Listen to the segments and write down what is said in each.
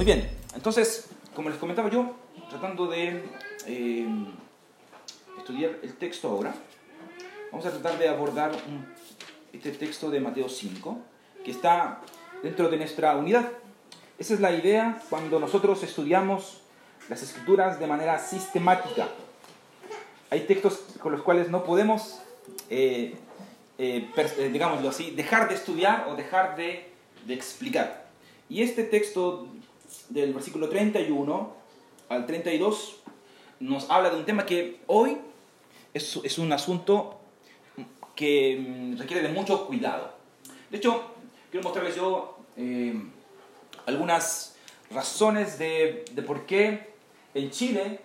Muy bien, entonces, como les comentaba yo, tratando de eh, estudiar el texto ahora, vamos a tratar de abordar este texto de Mateo 5, que está dentro de nuestra unidad. Esa es la idea cuando nosotros estudiamos las escrituras de manera sistemática. Hay textos con los cuales no podemos, eh, eh, digámoslo así, dejar de estudiar o dejar de, de explicar. Y este texto del versículo 31 al 32 nos habla de un tema que hoy es, es un asunto que mm, requiere de mucho cuidado. De hecho, quiero mostrarles yo eh, algunas razones de, de por qué en Chile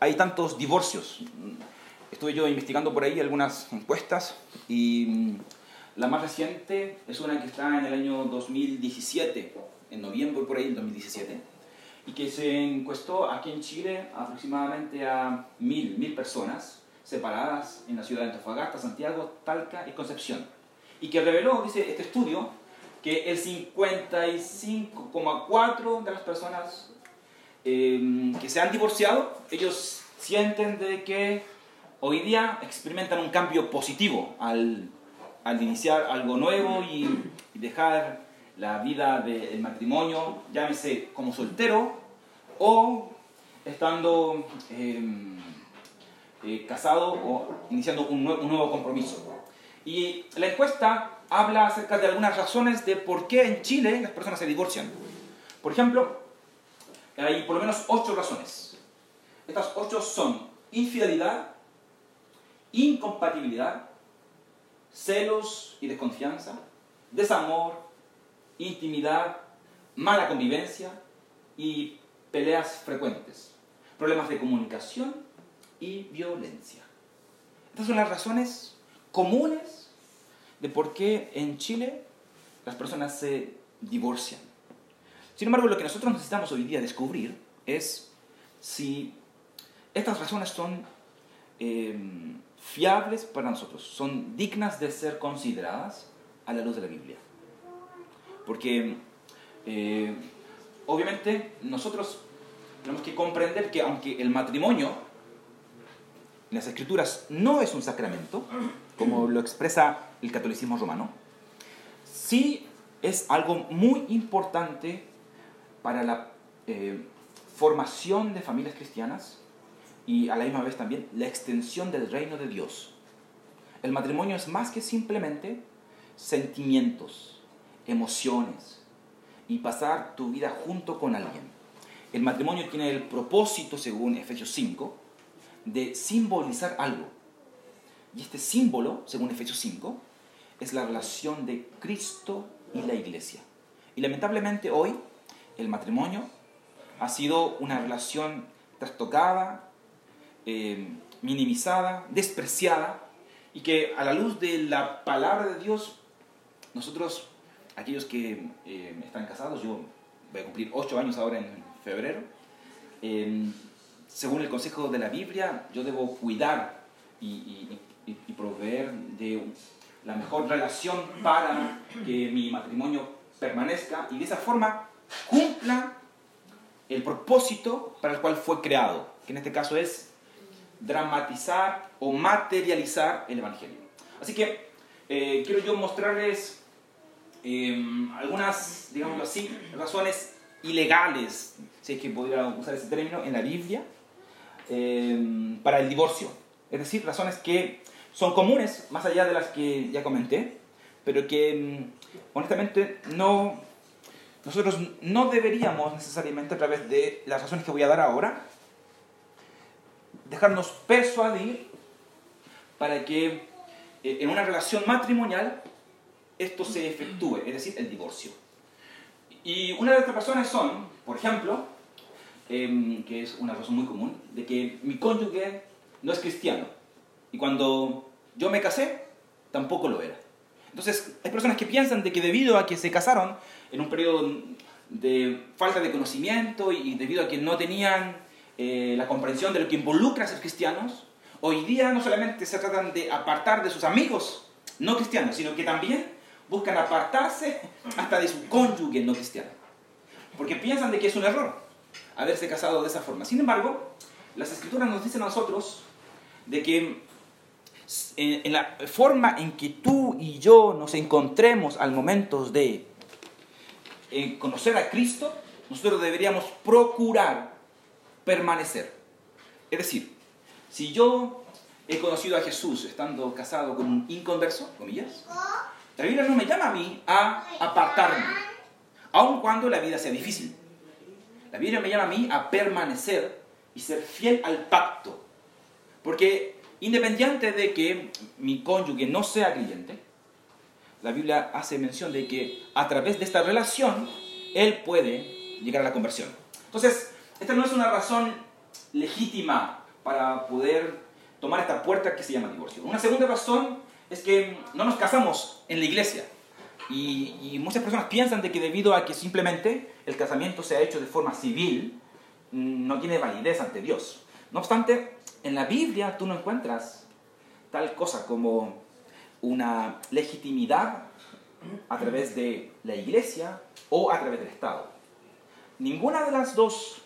hay tantos divorcios. Estuve yo investigando por ahí algunas encuestas y mm, la más reciente es una que está en el año 2017 en noviembre por ahí, en 2017, y que se encuestó aquí en Chile aproximadamente a mil, mil personas separadas en la ciudad de Antofagasta, Santiago, Talca y Concepción. Y que reveló, dice este estudio, que el 55,4% de las personas eh, que se han divorciado, ellos sienten de que hoy día experimentan un cambio positivo al, al iniciar algo nuevo y, y dejar la vida del matrimonio, llámese como soltero o estando em, eh, casado o iniciando un, un, nuevo compromiso. Y la encuesta habla acerca de algunas razones de por qué en Chile las personas se divorcian. Por ejemplo, hay por lo menos ocho razones. Estas ocho son infidelidad, incompatibilidad, celos y desconfianza, desamor, intimidad, mala convivencia y peleas frecuentes, problemas de comunicación y violencia. Estas son las razones comunes de por qué en Chile las personas se divorcian. Sin embargo, lo que nosotros necesitamos hoy día descubrir es si estas razones son eh, fiables para nosotros, son dignas de ser consideradas a la luz de la Biblia. Porque eh, obviamente nosotros tenemos que comprender que aunque el matrimonio en las escrituras no es un sacramento, como lo expresa el catolicismo romano, sí es algo muy importante para la eh, formación de familias cristianas y a la misma vez también la extensión del reino de Dios. El matrimonio es más que simplemente sentimientos, emociones y pasar tu vida junto con alguien. El matrimonio tiene el propósito, según Efesios 5, de simbolizar algo. Y este símbolo, según Efesios 5, es la relación de Cristo y la iglesia. Y lamentablemente hoy el matrimonio ha sido una relación trastocada, eh, minimizada, despreciada, y que a la luz de la palabra de Dios nosotros aquellos que eh, están casados, yo voy a cumplir ocho años ahora en febrero, eh, según el consejo de la Biblia, yo debo cuidar y, proveer de la mejor relación para que mi matrimonio permanezca y de esa forma cumpla el propósito para el cual fue creado, que en este caso es dramatizar o materializar el Evangelio. Así que eh, quiero yo mostrarles Em, algunas, digamos así, razones ilegales, si es que podría usar ese término, en la Biblia, em, para el divorcio. Es decir, razones que son comunes, más allá de las que ya comenté, pero que em, honestamente no, nosotros no deberíamos necesariamente a través de las razones que voy a dar ahora, dejarnos persuadir para que eh, en una relación matrimonial esto se efectúe, es decir, el divorcio. Y una de estas razones son, por ejemplo, em, que es una razón muy común, de que mi cónyuge no es cristiano. Y cuando yo me casé, tampoco lo era. Entonces, hay personas que piensan de que debido a que se casaron en un periodo de falta de conocimiento y debido a que no tenían eh, la comprensión de lo que involucra ser cristianos, hoy día no solamente se tratan de apartar de sus amigos no cristianos, sino que también buscan apartarse hasta de su cónyuge no cristiano. porque piensan de que es un error haberse casado de esa forma. Sin embargo, las escrituras nos dicen a nosotros de que en, la forma en que tú y yo nos encontremos al momento de conocer a Cristo, nosotros deberíamos procurar permanecer. Es decir, si yo he conocido a Jesús estando casado con un inconverso, comillas, la Biblia no me llama a mí a apartarme, aun cuando la vida sea difícil. La Biblia me llama a mí a permanecer y ser fiel al pacto. Porque independiente de que mi cónyuge no sea creyente, la Biblia hace mención de que a través de esta relación él puede llegar a la conversión. Entonces, esta no es una razón legítima para poder tomar esta puerta que se llama divorcio. Una segunda razón es que no nos casamos en la iglesia. Y, muchas personas piensan de que debido a que simplemente el casamiento se ha hecho de forma civil, no tiene validez ante Dios. No obstante, en la Biblia tú no encuentras tal cosa como una legitimidad a través de la iglesia o a través del Estado. Ninguna de las dos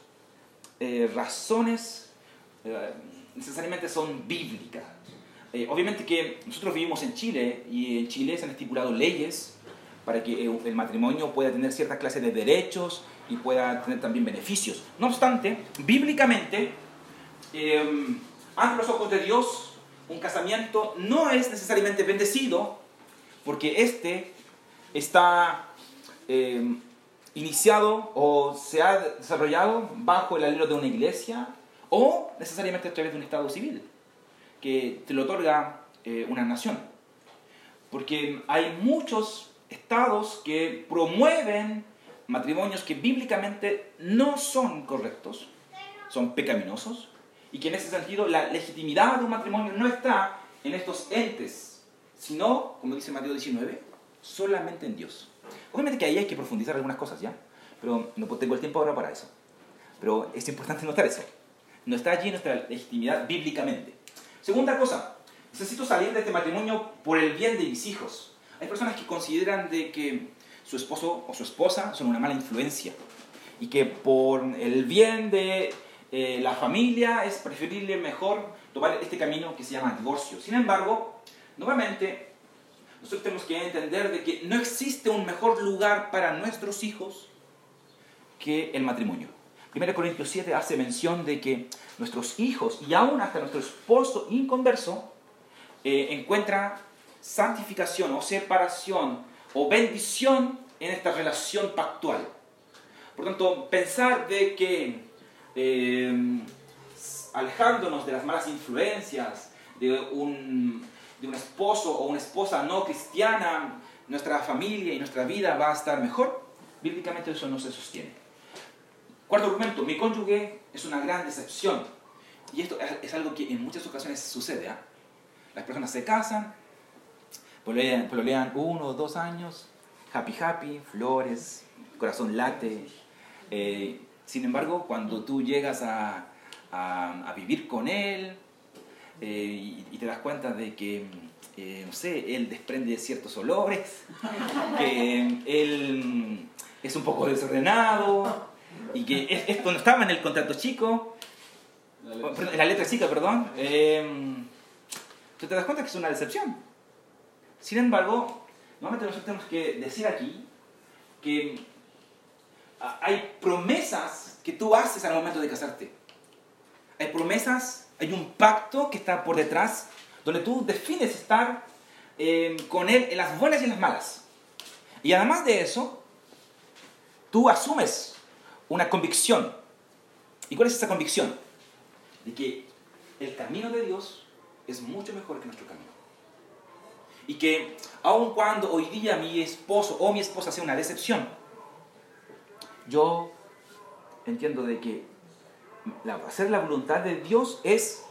eh, razones eh, necesariamente son bíblicas. Eh, obviamente que nosotros vivimos en Chile y en Chile se han estipulado leyes para que el matrimonio pueda tener cierta clase de derechos y pueda tener también beneficios. No obstante, bíblicamente, ante los ojos de Dios, un casamiento no es necesariamente bendecido porque este está eh, iniciado o se ha desarrollado bajo el alero de una iglesia o necesariamente a través de un estado civil que te lo otorga eh, una nación. Porque hay muchos estados que promueven matrimonios que bíblicamente no son correctos, son pecaminosos, y que en ese sentido la legitimidad de un matrimonio no está en estos entes, sino, como dice Mateo 19, solamente en Dios. Obviamente que ahí hay que profundizar algunas cosas, ¿ya? Pero no tengo el tiempo ahora para eso. Pero es importante notar eso. No está allí nuestra legitimidad bíblicamente. Segunda cosa, necesito salir de este matrimonio por el bien de mis hijos. Hay personas que consideran de que su esposo o su esposa son una mala influencia y que por el bien de eh, la familia es preferible mejor tomar este camino que se llama divorcio. Sin embargo, nuevamente, nosotros tenemos que entender de que no existe un mejor lugar para nuestros hijos que el matrimonio. 1 Corintios 7 hace mención de que nuestros hijos y aún hasta nuestro esposo inconverso eh, encuentra santificación o separación o bendición en esta relación pactual. Por tanto, pensar de que eh, alejándonos de las malas influencias, de un de un esposo o una esposa no cristiana, nuestra familia y nuestra vida va a estar mejor, bíblicamente eso no se sostiene. Cuarto argumento, mi cónyuge es una gran decepción. Y esto es algo que en muchas ocasiones sucede. ¿ah? Las personas se casan, pololean uno o dos años, happy happy, flores, corazón late. Eh, sin embargo, cuando tú llegas a, a vivir con él, eh, y, te das cuenta de que, eh, no sé, él desprende ciertos olores, que él mm, es un poco desordenado y que esto no estaba en el contrato chico, en la letra chica, perdón, eh, tú te das cuenta que es una decepción. Sin embargo, normalmente nosotros tenemos que decir aquí que hay promesas que tú haces al momento de casarte. Hay promesas hay un pacto que está por detrás, donde tú defines estar eh, con Él en las buenas y en las malas. Y además de eso, tú asumes una convicción. ¿Y cuál es esa convicción? De que el camino de Dios es mucho mejor que nuestro camino. Y que aun cuando hoy día mi esposo o mi esposa sea una decepción, yo entiendo de que hacer la voluntad de Dios es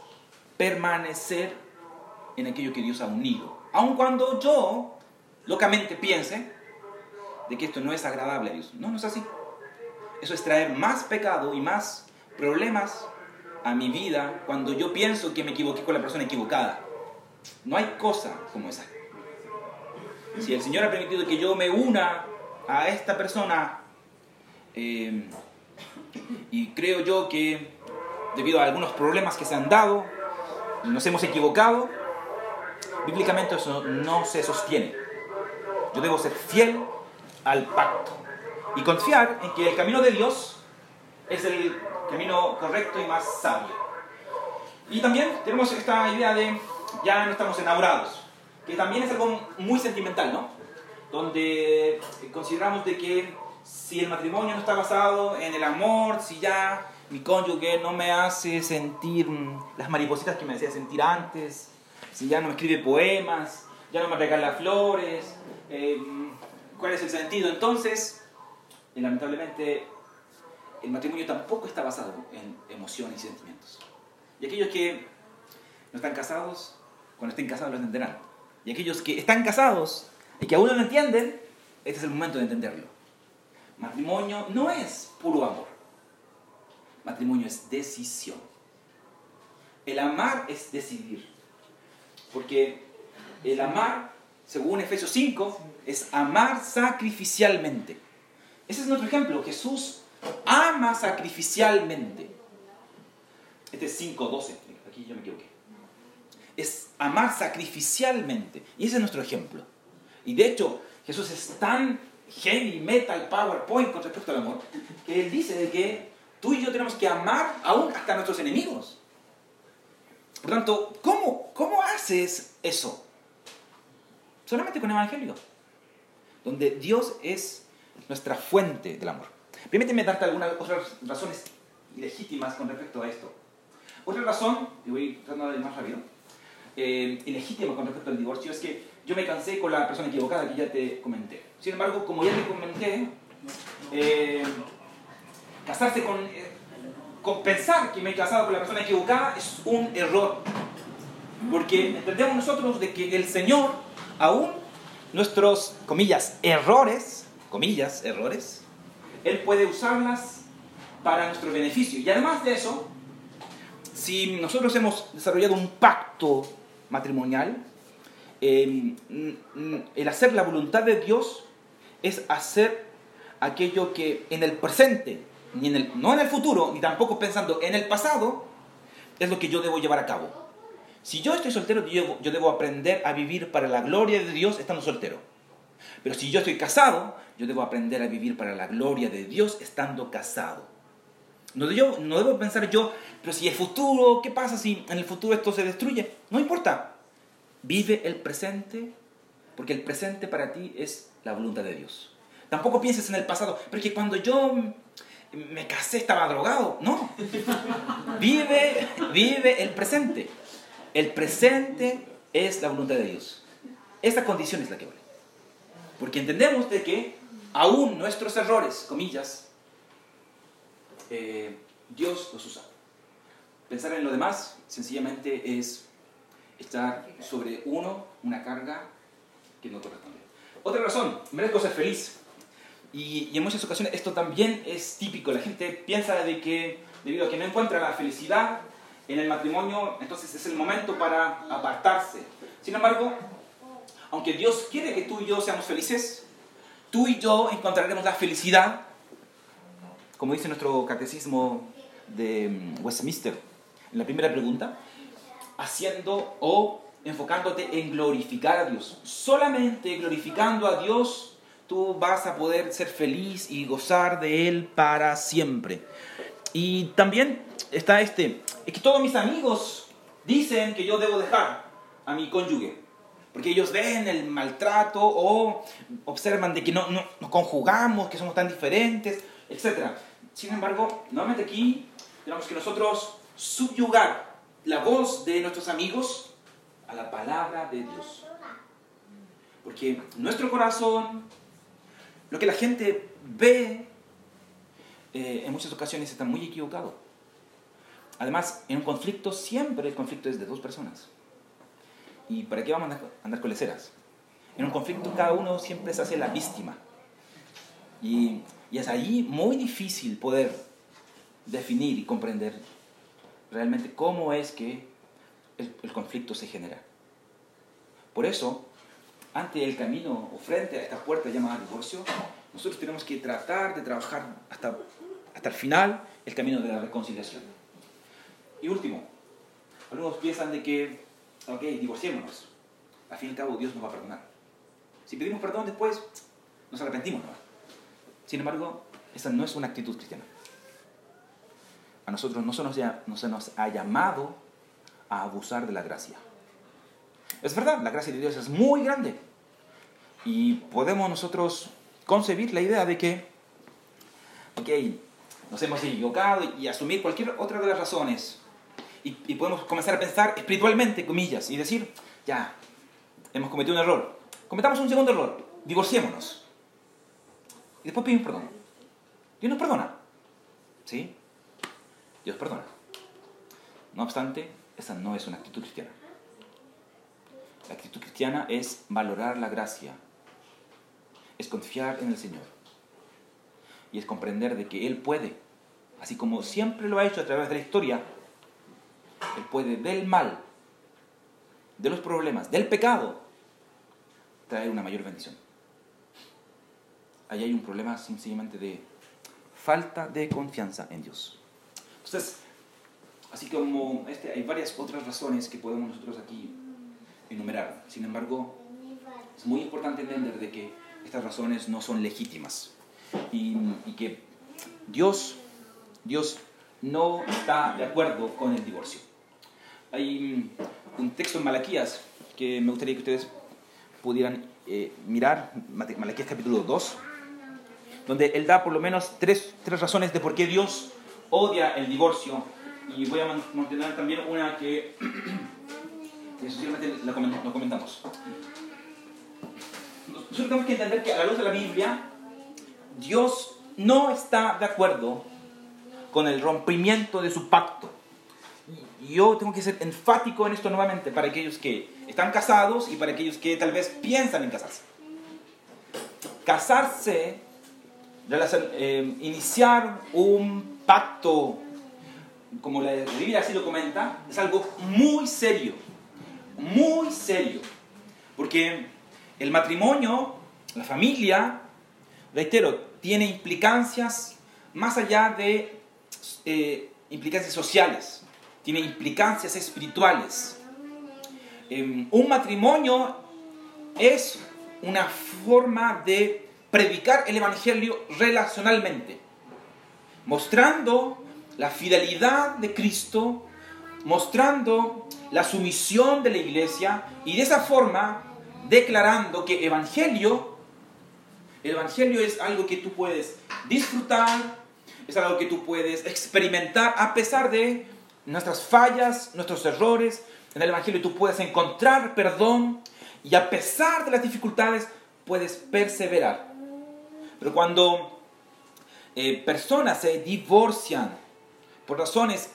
permanecer en aquello que Dios ha unido. Aun cuando yo locamente piense de que esto no es agradable a Dios. No, no es así. Eso es traer más pecado y más problemas a mi vida cuando yo pienso que me equivoqué con la persona equivocada. No hay cosa como esa. Si el Señor ha permitido que yo me una a esta persona Eh, y creo yo que debido a algunos problemas que se han dado, nos hemos equivocado, bíblicamente eso no se sostiene. Yo debo ser fiel al pacto y confiar en que el camino de Dios es el camino correcto y más sabio. Y también tenemos esta idea de ya no estamos enamorados, que también es algo muy sentimental, ¿no? Donde consideramos de que si el matrimonio no está basado en el amor, si ya mi cónyuge no me hace sentir las maripositas que me hacía sentir antes, si ya no me escribe poemas, ya no me regala flores, eh, ¿cuál es el sentido? Entonces, lamentablemente, el matrimonio tampoco está basado en emociones y sentimientos. Y aquellos que no están casados, cuando estén casados lo entenderán. Y aquellos que están casados y que aún no lo entienden, este es el momento de entenderlo. Matrimonio no es puro amor. Matrimonio es decisión. El amar es decidir. Porque el amar, según Efesios 5, es amar sacrificialmente. Ese es nuestro ejemplo. Jesús ama sacrificialmente. Este es 5.12. Aquí yo me equivoqué. Es amar sacrificialmente. Y ese es nuestro ejemplo. Y de hecho, Jesús es tan heavy metal PowerPoint con respecto al amor, que él dice de que tú y yo tenemos que amar aún hasta nuestros enemigos. Por tanto, ¿cómo, ¿cómo haces eso? Solamente con el Evangelio, donde Dios es nuestra fuente del amor. Permíteme darte algunas otras razones ilegítimas con respecto a esto. Otra razón, y voy tratando de ir más rápido, eh, ilegítima con respecto al divorcio es que yo me cansé con la persona equivocada que ya te comenté. Sin embargo, como ya te comenté, eh, casarse con, eh, con pensar que me he casado con la persona equivocada es un error. Porque entendemos nosotros de que el Señor, aún nuestros, comillas, errores, comillas, errores, Él puede usarlas para nuestro beneficio. Y además de eso, si nosotros hemos desarrollado un pacto matrimonial, eh, el hacer la voluntad de Dios es hacer aquello que en el presente, ni en el, no en el futuro, ni tampoco pensando en el pasado, es lo que yo debo llevar a cabo. Si yo estoy soltero, yo debo aprender a vivir para la gloria de Dios estando soltero. Pero si yo estoy casado, yo debo aprender a vivir para la gloria de Dios estando casado. No, yo, no debo pensar yo, pero si el futuro, ¿qué pasa si en el futuro esto se destruye? No importa. Vive el presente, porque el presente para ti es la voluntad de Dios. Tampoco pienses en el pasado, porque cuando yo me casé estaba drogado. No. Vive, vive el presente. El presente es la voluntad de Dios. Esa condición es la que vale. Porque entendemos de que aún nuestros errores, comillas, eh, Dios los usa. Pensar en lo demás sencillamente es estar sobre uno una carga que no corresponde. Otra razón, merezco ser feliz. Y, en muchas ocasiones esto también es típico. La gente piensa de que debido a que no encuentra la felicidad en el matrimonio, entonces es el momento para apartarse. Sin embargo, aunque Dios quiere que tú y yo seamos felices, tú y yo encontraremos la felicidad, como dice nuestro catecismo de mm, Westminster, en la primera pregunta, haciendo o enfocándote en glorificar a Dios. Solamente glorificando a Dios tú vas a poder ser feliz y gozar de Él para siempre. Y también está este, es que todos mis amigos dicen que yo debo dejar a mi cónyuge, porque ellos ven el maltrato o observan de que no, no nos conjugamos, que somos tan diferentes, etc. Sin embargo, nuevamente aquí tenemos que nosotros subyugar la voz de nuestros amigos a la palabra de Dios. Porque nuestro corazón, lo que la gente ve, eh, en muchas ocasiones está muy equivocado. Además, en un conflicto siempre el conflicto es de dos personas. ¿Y para qué vamos a andar, con leceras? En un conflicto cada uno siempre se hace la víctima. Y, y es ahí muy difícil poder definir y comprender realmente cómo es que el, conflicto se genera. Por eso, ante el camino o frente a esta puerta llamada divorcio, nosotros tenemos que tratar de trabajar hasta, hasta el final el camino de la reconciliación. Y último, algunos piensan de que, ok, divorciémonos. Al fin y al cabo Dios nos va a perdonar. Si pedimos perdón después, nos arrepentimos. Sin embargo, esa no es una actitud cristiana. A nosotros no se nos, no se nos ha llamado a abusar de la gracia. Es verdad, la gracia de Dios es muy grande. Y podemos nosotros concebir la idea de que, ok, nos hemos equivocado y asumir cualquier otra de las razones. Y, podemos comenzar a pensar espiritualmente, comillas, y decir, ya, hemos cometido un error. Cometamos un segundo error, divorciémonos. Y después pedimos perdón. Dios nos perdona. ¿Sí? Dios perdona. No obstante, esa no es una actitud cristiana. La actitud cristiana es valorar la gracia, es confiar en el Señor y es comprender de que Él puede, así como siempre lo ha hecho a través de la historia, Él puede del mal, de los problemas, del pecado, traer una mayor bendición. Ahí hay un problema sencillamente de falta de confianza en Dios. Entonces, así como este, hay varias otras razones que podemos nosotros aquí enumerar. Sin embargo, es muy importante entender de que estas razones no son legítimas y, y que Dios, Dios no está de acuerdo con el divorcio. Hay un texto en Malaquías que me gustaría que ustedes pudieran eh, mirar, Malaquías capítulo 2, donde él da por lo menos tres, tres razones de por qué Dios odia el divorcio. Y voy a mantener también una que, que lo comentamos. Nosotros tenemos que entender que a la luz de la Biblia, Dios no está de acuerdo con el rompimiento de su pacto. Yo tengo que ser enfático en esto nuevamente para aquellos que están casados y para aquellos que tal vez piensan en casarse. Casarse eh, iniciar un pacto, como la Biblia así lo comenta, es algo muy serio, muy serio. Porque el matrimonio, la familia, reitero, tiene implicancias más allá de eh, implicancias sociales, tiene implicancias espirituales. Em, un matrimonio es una forma de predicar el Evangelio relacionalmente, mostrando la fidelidad de Cristo, mostrando la sumisión de la iglesia y de esa forma declarando que Evangelio, el Evangelio es algo que tú puedes disfrutar, es algo que tú puedes experimentar a pesar de nuestras fallas, nuestros errores. En el Evangelio tú puedes encontrar perdón y a pesar de las dificultades puedes perseverar. Pero cuando eh, personas se divorcian por razones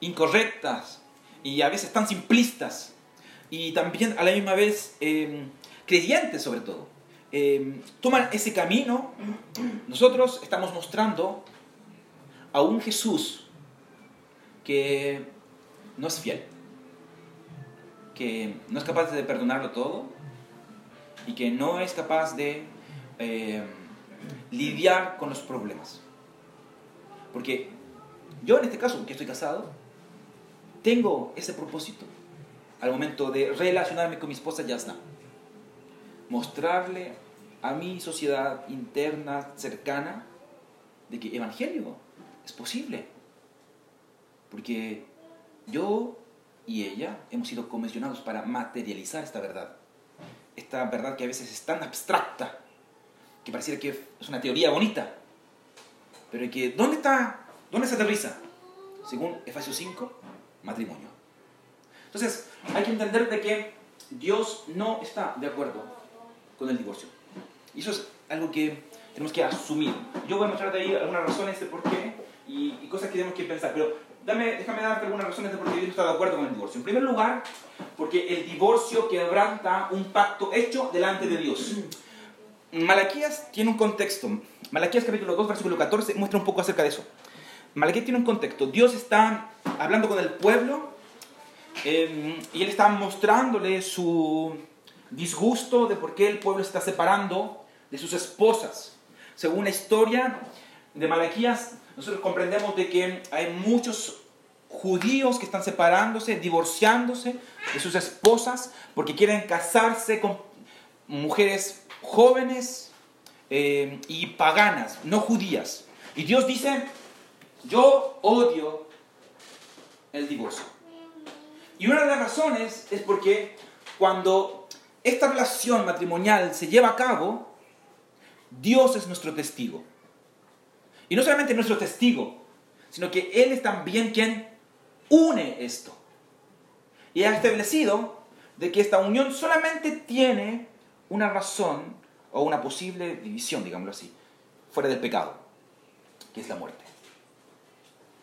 incorrectas y a veces tan simplistas y también a la misma vez em, creyentes sobre todo, em, toman ese camino, nosotros estamos mostrando a un Jesús que no es fiel, que no es capaz de perdonarlo todo y que no es capaz de em, lidiar con los problemas. Porque yo en este caso, que estoy casado, tengo ese propósito al momento de relacionarme con mi esposa Yasna. Mostrarle a mi sociedad interna cercana de que evangelio es posible. Porque yo y ella hemos sido comisionados para materializar esta verdad. Esta verdad que a veces es tan abstracta que pareciera que es una teoría bonita, pero que ¿dónde está? ¿Dónde se aterriza? Según Efesios 5, matrimonio. Entonces, hay que entender de que Dios no está de acuerdo con el divorcio. Y eso es algo que tenemos que asumir. Yo voy a mostrarte ahí algunas razones de por qué y, cosas que tenemos que pensar, pero dame, déjame darte algunas razones de por qué no está de acuerdo con el divorcio. En primer lugar, porque el divorcio quebranta un pacto hecho delante de Dios. Malaquías tiene un contexto. Malaquías capítulo 2, versículo 14 muestra un poco acerca de eso. Malaquías tiene un contexto. Dios está hablando con el pueblo em, y él está mostrándole su disgusto de por qué el pueblo está separando de sus esposas. según la historia de Malaquías, nosotros comprendemos de que hay muchos judíos que están separándose, divorciándose de sus esposas porque quieren casarse con mujeres jóvenes eh, y paganas, no judías. Y Dios dice, yo odio el divorcio. Y una de las razones es porque cuando esta relación matrimonial se lleva a cabo, Dios es nuestro testigo. Y no solamente nuestro testigo, sino que Él es también quien une esto. Y ha establecido de que esta unión solamente tiene una razón o una posible división, digámoslo así, fuera del pecado, que es la muerte.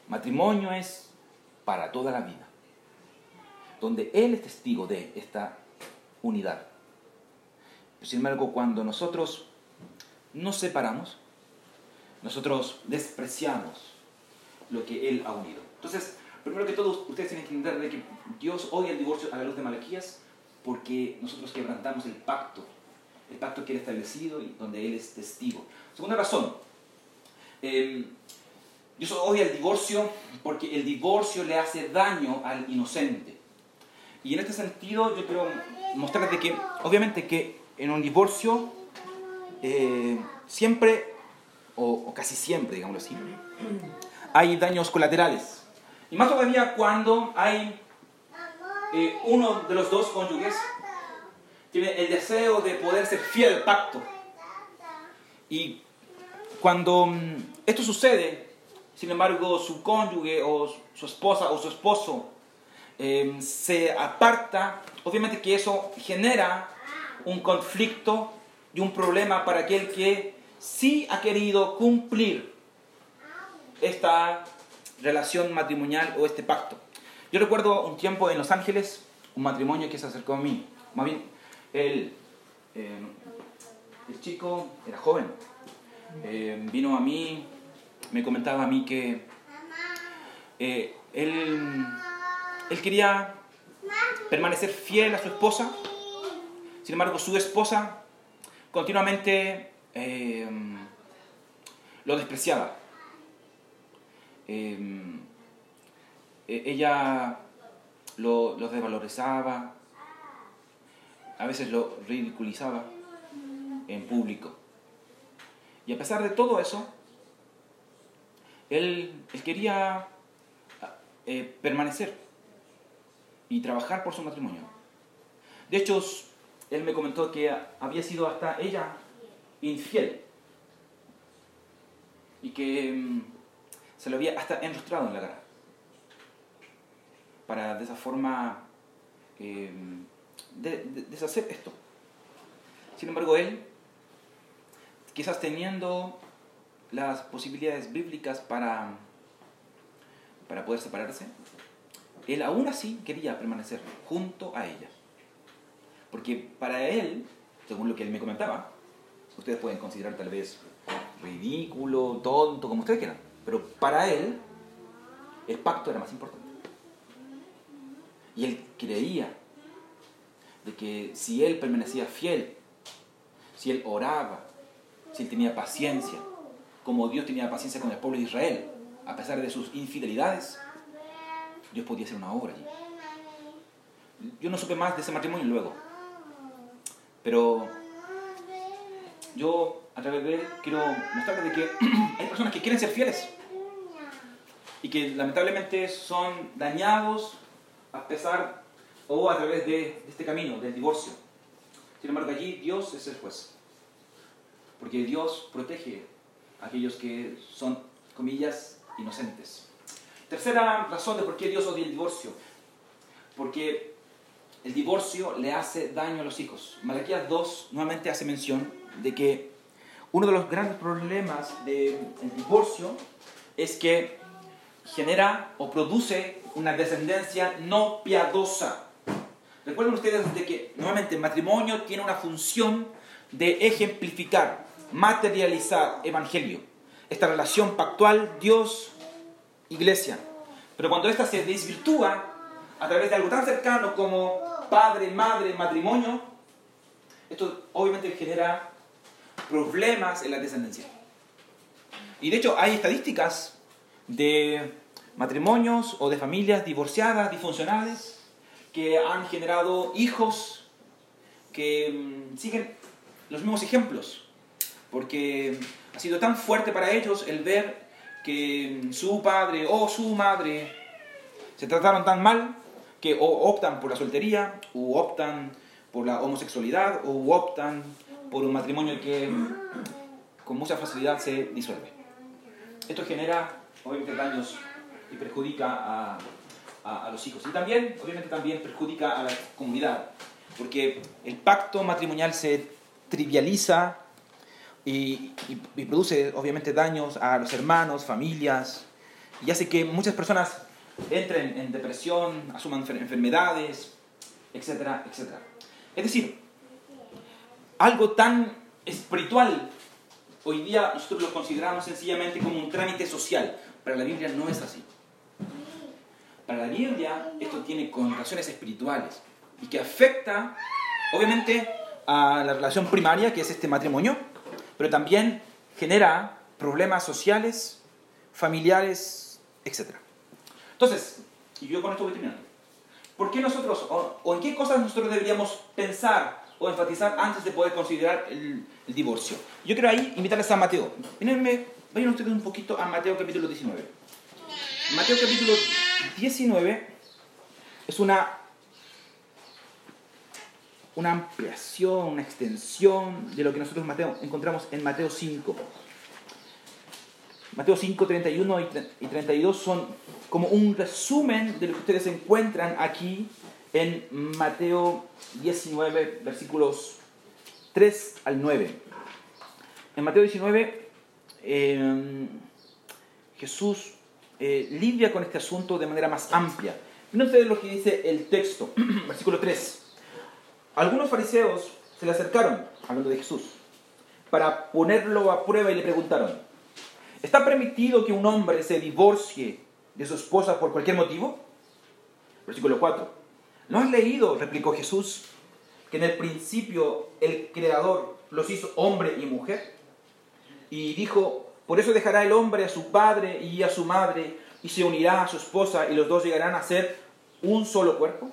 Matrimonio es para toda la vida, donde Él es testigo de esta unidad. Sin embargo, cuando nosotros nos separamos, nosotros despreciamos lo que Él ha unido. Entonces, primero que todo, ustedes tienen que entender de que Dios odia el divorcio a la luz de Malaquías porque nosotros quebrantamos el pacto, el pacto que Él ha establecido y donde Él es testigo. Segunda razón, eh, Dios odia el divorcio porque el divorcio le hace daño al inocente. Y en este sentido yo quiero mostrarles que, obviamente, que en un divorcio eh, siempre, o, casi siempre, digámoslo así, hay daños colaterales. Y más todavía cuando hay eh, uno de los dos cónyuges tiene el deseo de poder ser fiel al pacto. Y cuando mm, esto sucede, sin embargo, su cónyuge o su esposa o su esposo em, se aparta, obviamente que eso genera un conflicto y un problema para aquel que sí ha querido cumplir esta relación matrimonial o este pacto. Yo recuerdo un tiempo en Los Ángeles, un matrimonio que se acercó a mí. Más bien, el, em, el chico era joven. Em, vino a mí, me comentaba a mí que eh, él, él quería permanecer fiel a su esposa. Sin embargo, su esposa continuamente em, lo despreciaba. Em, e, ella lo, lo, desvalorizaba, a veces lo ridiculizaba en público. Y a pesar de todo eso, él, quería eh, permanecer y trabajar por su matrimonio. De hecho, él me comentó que había sido hasta ella infiel y que mm, se lo había hasta enrostrado en la cara para de esa forma em, deshacer esto. Sin embargo, él, quizás teniendo las posibilidades bíblicas para, para poder separarse, él aún así quería permanecer junto a ella. Porque para él, según lo que él me comentaba, ustedes pueden considerar tal vez ridículo, tonto, como ustedes quieran, pero para él el pacto era más importante. Y él creía de que si él permanecía fiel, si él oraba, si él tenía paciencia, como Dios tenía paciencia con el pueblo de Israel, a pesar de sus infidelidades, Dios podía hacer una obra allí. Yo no supe más de ese matrimonio luego, pero yo a través de él quiero mostrarles de que hay personas que quieren ser fieles y que lamentablemente son dañados a pesar o a través de, este camino del divorcio. Sin embargo, allí Dios es el juez, porque Dios protege a aquellos que son, comillas, inocentes. Tercera razón de por qué Dios odia el divorcio, porque el divorcio le hace daño a los hijos. Malaquías 2 nuevamente hace mención de que uno de los grandes problemas del divorcio es que genera o produce una descendencia no piadosa. Recuerden ustedes de que nuevamente el matrimonio tiene una función de ejemplificar, materializar evangelio. Esta relación pactual Dios-iglesia. Pero cuando esta se desvirtúa a través de algo tan cercano como padre, madre, matrimonio, esto obviamente genera problemas en la descendencia. Y de hecho hay estadísticas de matrimonios o de familias divorciadas, disfuncionales, que han generado hijos que mm, siguen los mismos ejemplos, porque ha sido tan fuerte para ellos el ver que mm, su padre o su madre se trataron tan mal que o optan por la soltería, o optan por la homosexualidad, o optan por un matrimonio que con mucha facilidad se disuelve. Esto genera, obviamente, daños y perjudica a, los hijos. Y también, obviamente, también perjudica a la comunidad, porque el pacto matrimonial se trivializa y, produce, obviamente, daños a los hermanos, familias, y hace que muchas personas entren en depresión, asuman enfermedades, etcétera, etcétera. Es decir, algo tan espiritual hoy día nosotros lo consideramos sencillamente como un trámite social. Para la Biblia no es así. Para la Biblia esto tiene connotaciones espirituales y que afecta, obviamente, a la relación primaria, que es este matrimonio, pero también genera problemas sociales, familiares, etc. Entonces, y yo con esto voy terminando. ¿Por qué nosotros, o, en qué cosas nosotros deberíamos pensar o enfatizar antes de poder considerar el, divorcio? Yo quiero ahí invitarles a Mateo. vayan ustedes un poquito a Mateo capítulo 19. Mateo capítulo 19 es una, una ampliación, una extensión de lo que nosotros Mateo, encontramos en Mateo 5. Mateo 5, 31 y 32 son como un resumen de lo que ustedes encuentran aquí en Mateo 19, versículos 3 al 9. En Mateo 19, em, Jesús eh, lidia con este asunto de manera más amplia. Miren ustedes lo que dice el texto, versículo 3. Algunos fariseos se le acercaron, hablando de Jesús, para ponerlo a prueba y le preguntaron, ¿está permitido que un hombre se divorcie de su esposa por cualquier motivo? Versículo 4. ¿No has leído, replicó Jesús, que en el principio el Creador los hizo hombre y mujer? Y dijo, por eso dejará el hombre a su padre y a su madre y se unirá a su esposa y los dos llegarán a ser un solo cuerpo.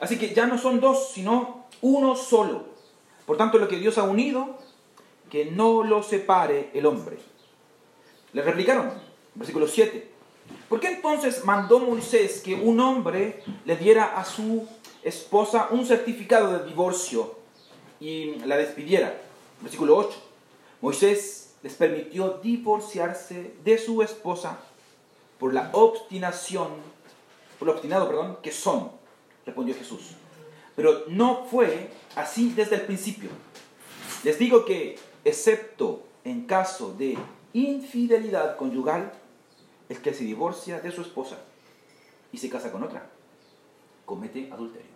Así que ya no son dos, sino uno solo. Por tanto, lo que Dios ha unido, que no lo separe el hombre. Le replicaron, versículo 7. ¿Por qué entonces mandó Moisés que un hombre le diera a su esposa un certificado de divorcio y la despidiera? Versículo 8. Moisés les permitió divorciarse de su esposa por la obstinación, por lo obstinado, perdón, que son, respondió Jesús. Pero no fue así desde el principio. Les digo que, excepto en caso de infidelidad conyugal, el que se divorcia de su esposa y se casa con otra, comete adulterio.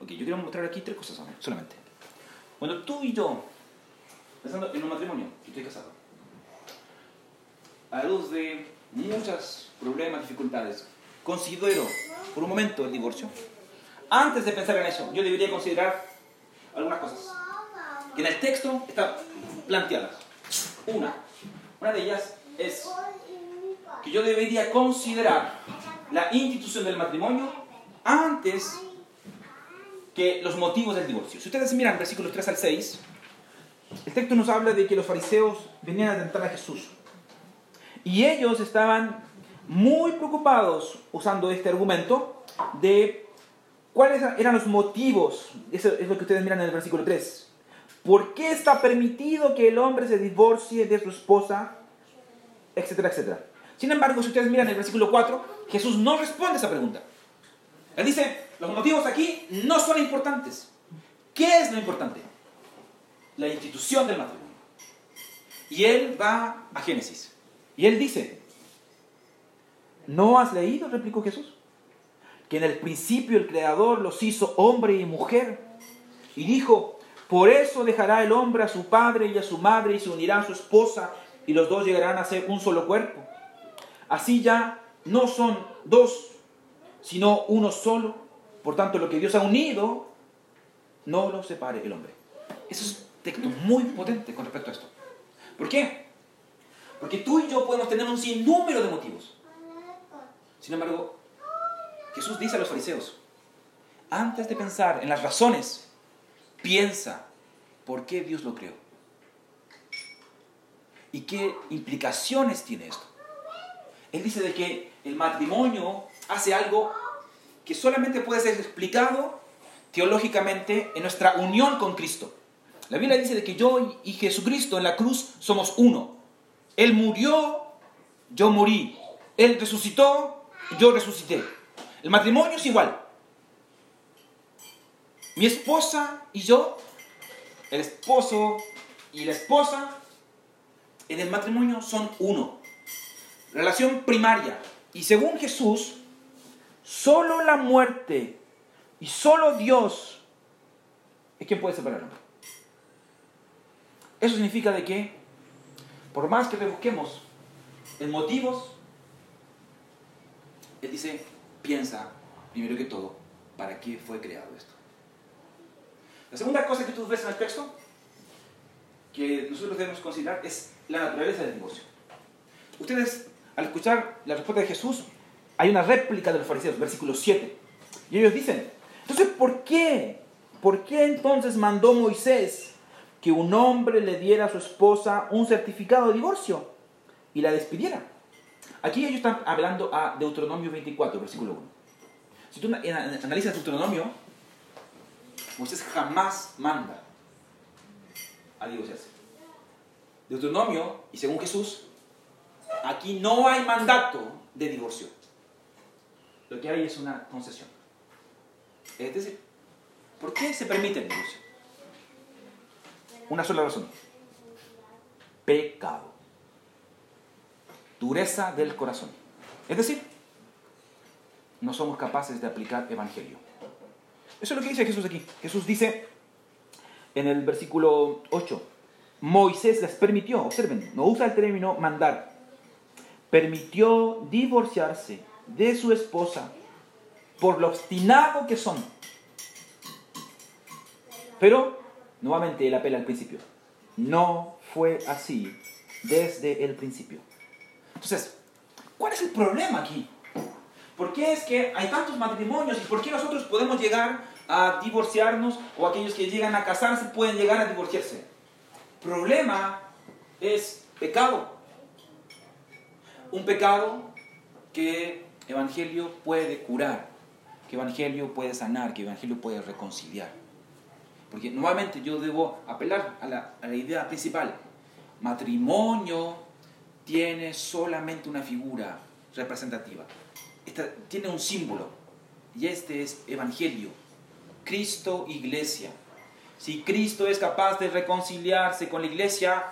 Ok, yo quiero mostrar aquí tres cosas solamente. Cuando tú y yo pensando en un matrimonio, yo estoy casado. A la luz de muchos problemas, dificultades, considero por un momento el divorcio. Antes de pensar en eso, yo debería considerar algunas cosas que en el texto están planteadas. Una, una de ellas es que yo debería considerar la institución del matrimonio antes que los motivos del divorcio. Si ustedes miran versículos 3 al 6, el texto nos habla de que los fariseos venían a tentar a Jesús. Y ellos estaban muy preocupados, usando este argumento, de cuáles eran los motivos. Eso es lo que ustedes miran en el versículo 3. ¿Por qué está permitido que el hombre se divorcie de su esposa? Etcétera, etcétera. Sin embargo, si ustedes miran el versículo 4, Jesús no responde a esa pregunta. Él dice, los motivos aquí no son importantes. ¿Qué es lo importante? la institución del matrimonio. Y él va a Génesis. Y él dice, ¿no has leído? replicó Jesús. Que en el principio el Creador los hizo hombre y mujer. Y dijo, por eso dejará el hombre a su padre y a su madre y se unirá a su esposa y los dos llegarán a ser un solo cuerpo. Así ya no son dos, sino uno solo. Por tanto, lo que Dios ha unido, no lo separe el hombre. Eso es texto muy potente con respecto a esto. ¿Por qué? Porque tú y yo podemos tener un sinnúmero de motivos. Sin embargo, Jesús dice a los fariseos, antes de pensar en las razones, piensa por qué Dios lo creó. ¿Y qué implicaciones tiene esto? Él dice de que el matrimonio hace algo que solamente puede ser explicado teológicamente en nuestra unión con Cristo. La Biblia dice de que yo y Jesucristo en la cruz somos uno. Él murió, yo morí. Él resucitó, yo resucité. El matrimonio es igual. Mi esposa y yo, el esposo y la esposa, en el matrimonio son uno. Relación primaria. Y según Jesús, solo la muerte y solo Dios es quien puede separarnos. Eso significa de que, por más que rebusquemos en motivos, Él dice, piensa primero que todo, ¿para qué fue creado esto? La segunda cosa que tú ves en el texto, que nosotros debemos considerar, es la naturaleza del divorcio. Ustedes, al escuchar la respuesta de Jesús, hay una réplica de los fariseos, versículo 7. Y ellos dicen, entonces, ¿por qué? ¿Por qué entonces mandó Moisés que un hombre le diera a su esposa un certificado de divorcio y la despidiera? Aquí ellos están hablando a Deuteronomio 24, versículo 1. Si tú analizas Deuteronomio, Moisés jamás manda a divorciarse. Deuteronomio, y según Jesús, aquí no hay mandato de divorcio. Lo que hay es una concesión. Es decir, ¿por qué se permite el divorcio? Una sola razón. Pecado. Dureza del corazón. Es decir, no somos capaces de aplicar evangelio. Eso es lo que dice Jesús aquí. Jesús dice en el versículo 8, Moisés les permitió, observen, no usa el término mandar, permitió divorciarse de su esposa por lo obstinado que son. Pero, nuevamente, él apela al principio. No fue así desde el principio. Entonces, ¿cuál es el problema aquí? ¿Por qué es que hay tantos matrimonios y por qué nosotros podemos llegar a divorciarnos o aquellos que llegan a casarse pueden llegar a divorciarse? Problema es pecado. Un pecado que Evangelio puede curar que Evangelio puede sanar, que Evangelio puede reconciliar. Porque nuevamente yo debo apelar a la, idea principal. Matrimonio tiene solamente una figura representativa. tiene un símbolo. Y este es Evangelio. Cristo, iglesia. Si Cristo es capaz de reconciliarse con la iglesia,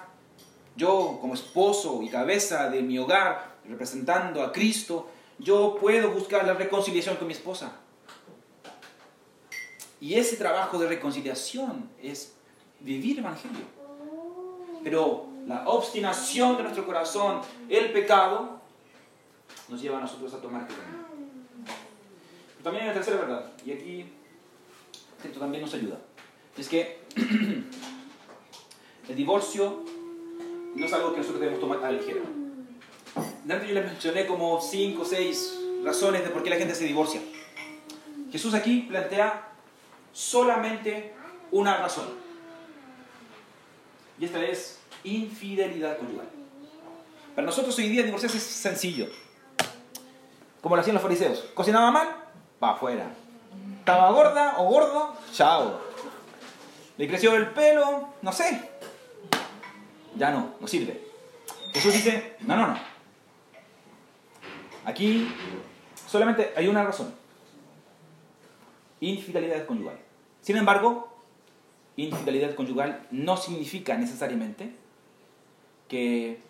yo como esposo y cabeza de mi hogar, representando a Cristo, yo puedo buscar la reconciliación con mi esposa. Y ese trabajo de reconciliación es vivir evangelio. Pero la obstinación de nuestro corazón, el pecado, nos lleva a nosotros a tomar camino. También hay una tercera verdad, y aquí esto también nos ayuda. Es que el divorcio no es algo que nosotros debemos tomar a la ligera. Antes yo les mencioné como cinco o seis razones de por qué la gente se divorcia. Jesús aquí plantea solamente una razón. Y esta es infidelidad conyugal. Para nosotros hoy día divorciarse es sencillo. Como lo hacían los fariseos. Cocinaba mal, va afuera. Estaba gorda o gordo, chao. Le creció el pelo, no sé. Ya no, no sirve. Jesús dice, no, no, no. Aquí solamente hay una razón infidelidad conyugal. Sin embargo, infidelidad conyugal no significa necesariamente que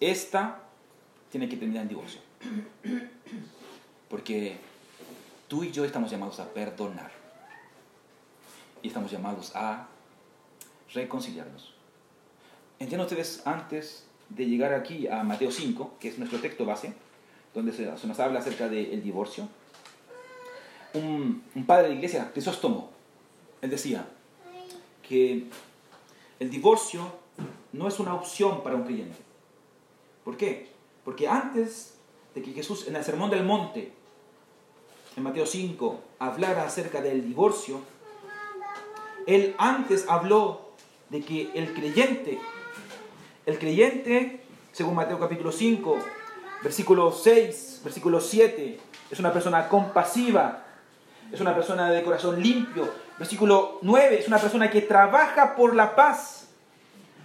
esta tiene que terminar en divorcio. Porque tú y yo estamos llamados a perdonar. Y estamos llamados a reconciliarnos. Entienden ustedes antes de llegar aquí a Mateo 5, que es nuestro texto base, donde se nos habla acerca del divorcio, un, padre de la iglesia, Crisóstomo, él decía que el divorcio no es una opción para un creyente. ¿Por qué? Porque antes de que Jesús en el Sermón del Monte, en Mateo 5, hablara acerca del divorcio, él antes habló de que el creyente, el creyente, según Mateo capítulo 5, versículo 6, versículo 7, es una persona compasiva, es una persona de corazón limpio. Versículo 9, es una persona que trabaja por la paz.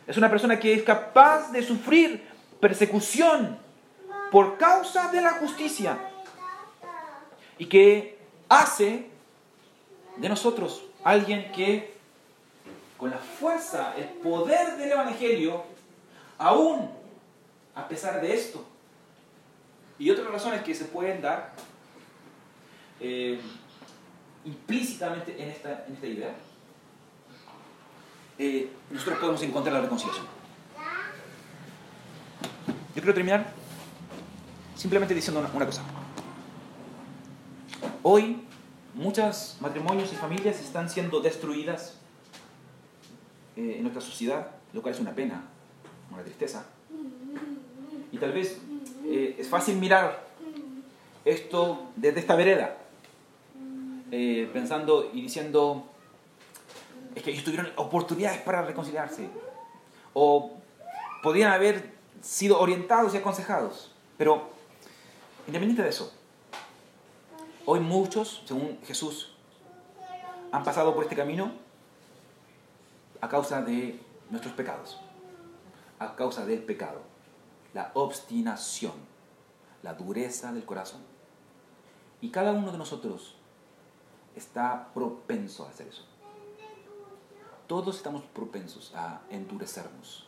Es una persona que es capaz de sufrir persecución por causa de la justicia. Y que hace de nosotros alguien que con la fuerza, el poder del Evangelio, aún a pesar de esto, y otras razones que se pueden dar eh, implícitamente en esta, en esta idea, eh, nosotros podemos encontrar la reconciliación. Yo quiero terminar simplemente diciendo una, cosa. Hoy muchos matrimonios y familias están siendo destruidas eh, en nuestra sociedad, lo cual es una pena, una tristeza. Y tal vez eh, es fácil mirar esto desde esta vereda, eh, pensando y diciendo, es que ellos tuvieron oportunidades para reconciliarse, o podrían haber sido orientados y aconsejados, pero independiente de eso, hoy muchos, según Jesús, han pasado por este camino a causa de nuestros pecados, a causa del pecado la obstinación, la dureza del corazón. Y cada uno de nosotros está propenso a hacer eso. Todos estamos propensos a endurecernos,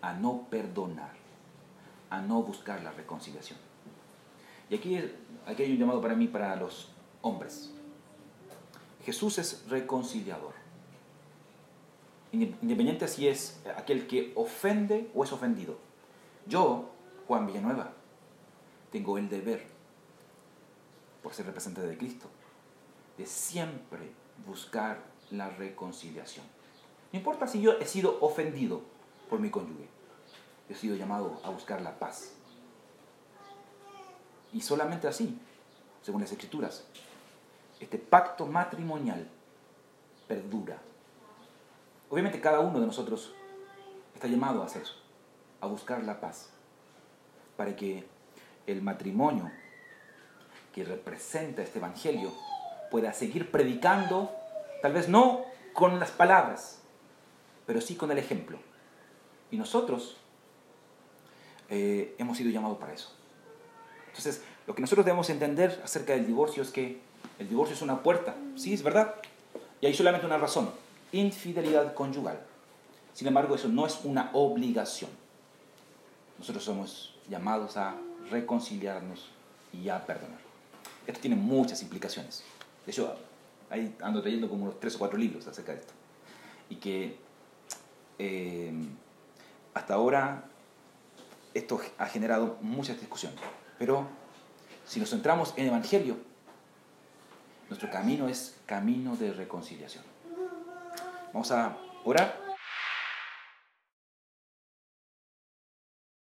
a no perdonar, a no buscar la reconciliación. Y aquí, hay un llamado para mí, para los hombres. Jesús es reconciliador. Independiente si es aquel que ofende o es ofendido. Yo, Juan Villanueva, tengo el deber, por ser representante de Cristo, de siempre buscar la reconciliación. No importa si yo he sido ofendido por mi cónyuge, he sido llamado a buscar la paz. Y solamente así, según las escrituras, este pacto matrimonial perdura. Obviamente cada uno de nosotros está llamado a hacer eso a buscar la paz, para que el matrimonio que representa este Evangelio pueda seguir predicando, tal vez no con las palabras, pero sí con el ejemplo. Y nosotros eh, hemos sido llamados para eso. Entonces, lo que nosotros debemos entender acerca del divorcio es que el divorcio es una puerta, sí, es verdad, y hay solamente una razón, infidelidad conyugal. Sin embargo, eso no es una obligación. Nosotros somos llamados a reconciliarnos y a perdonar. Esto tiene muchas implicaciones. De hecho, ahí ando trayendo como unos tres o cuatro libros acerca de esto. Y que eh, hasta ahora esto ha generado muchas discusiones. Pero si nos centramos en el Evangelio, nuestro camino es camino de reconciliación. Vamos a orar.